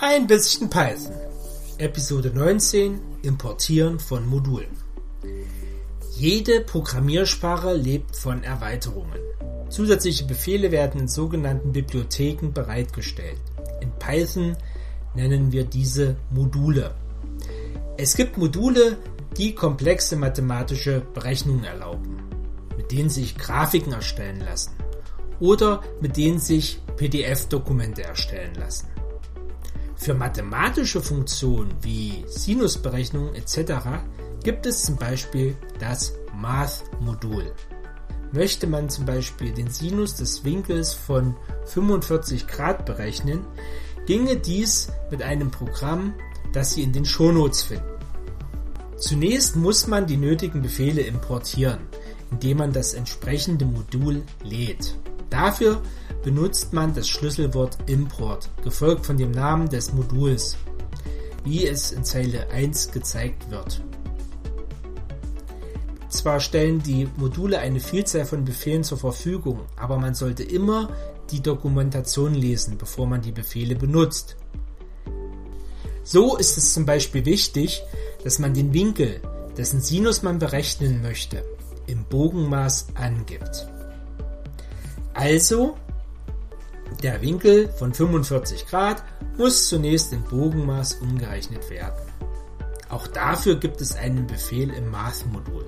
Ein bisschen Python. Episode 19 Importieren von Modulen. Jede Programmiersprache lebt von Erweiterungen. Zusätzliche Befehle werden in sogenannten Bibliotheken bereitgestellt. In Python nennen wir diese Module. Es gibt Module, die komplexe mathematische Berechnungen erlauben, mit denen sich Grafiken erstellen lassen oder mit denen sich PDF-Dokumente erstellen lassen. Für mathematische Funktionen wie Sinusberechnungen etc. gibt es zum Beispiel das Math-Modul. Möchte man zum Beispiel den Sinus des Winkels von 45 Grad berechnen, ginge dies mit einem Programm, das Sie in den Shownotes finden. Zunächst muss man die nötigen Befehle importieren, indem man das entsprechende Modul lädt. Dafür benutzt man das Schlüsselwort Import, gefolgt von dem Namen des Moduls, wie es in Zeile 1 gezeigt wird. Zwar stellen die Module eine Vielzahl von Befehlen zur Verfügung, aber man sollte immer die Dokumentation lesen, bevor man die Befehle benutzt. So ist es zum Beispiel wichtig, dass man den Winkel, dessen Sinus man berechnen möchte, im Bogenmaß angibt. Also, der Winkel von 45 Grad muss zunächst im Bogenmaß umgerechnet werden. Auch dafür gibt es einen Befehl im Math-Modul.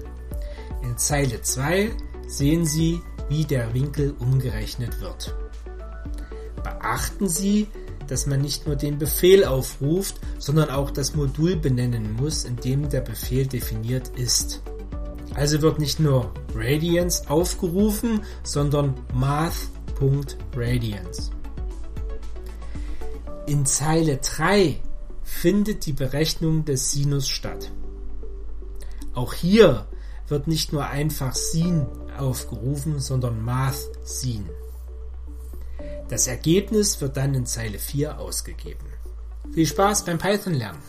In Zeile 2 sehen Sie, wie der Winkel umgerechnet wird. Beachten Sie, dass man nicht nur den Befehl aufruft, sondern auch das Modul benennen muss, in dem der Befehl definiert ist. Also wird nicht nur Radians aufgerufen, sondern math.radians. In Zeile 3 findet die Berechnung des Sinus statt. Auch hier wird nicht nur einfach Sin aufgerufen, sondern Math Sin. Das Ergebnis wird dann in Zeile 4 ausgegeben. Viel Spaß beim Python lernen!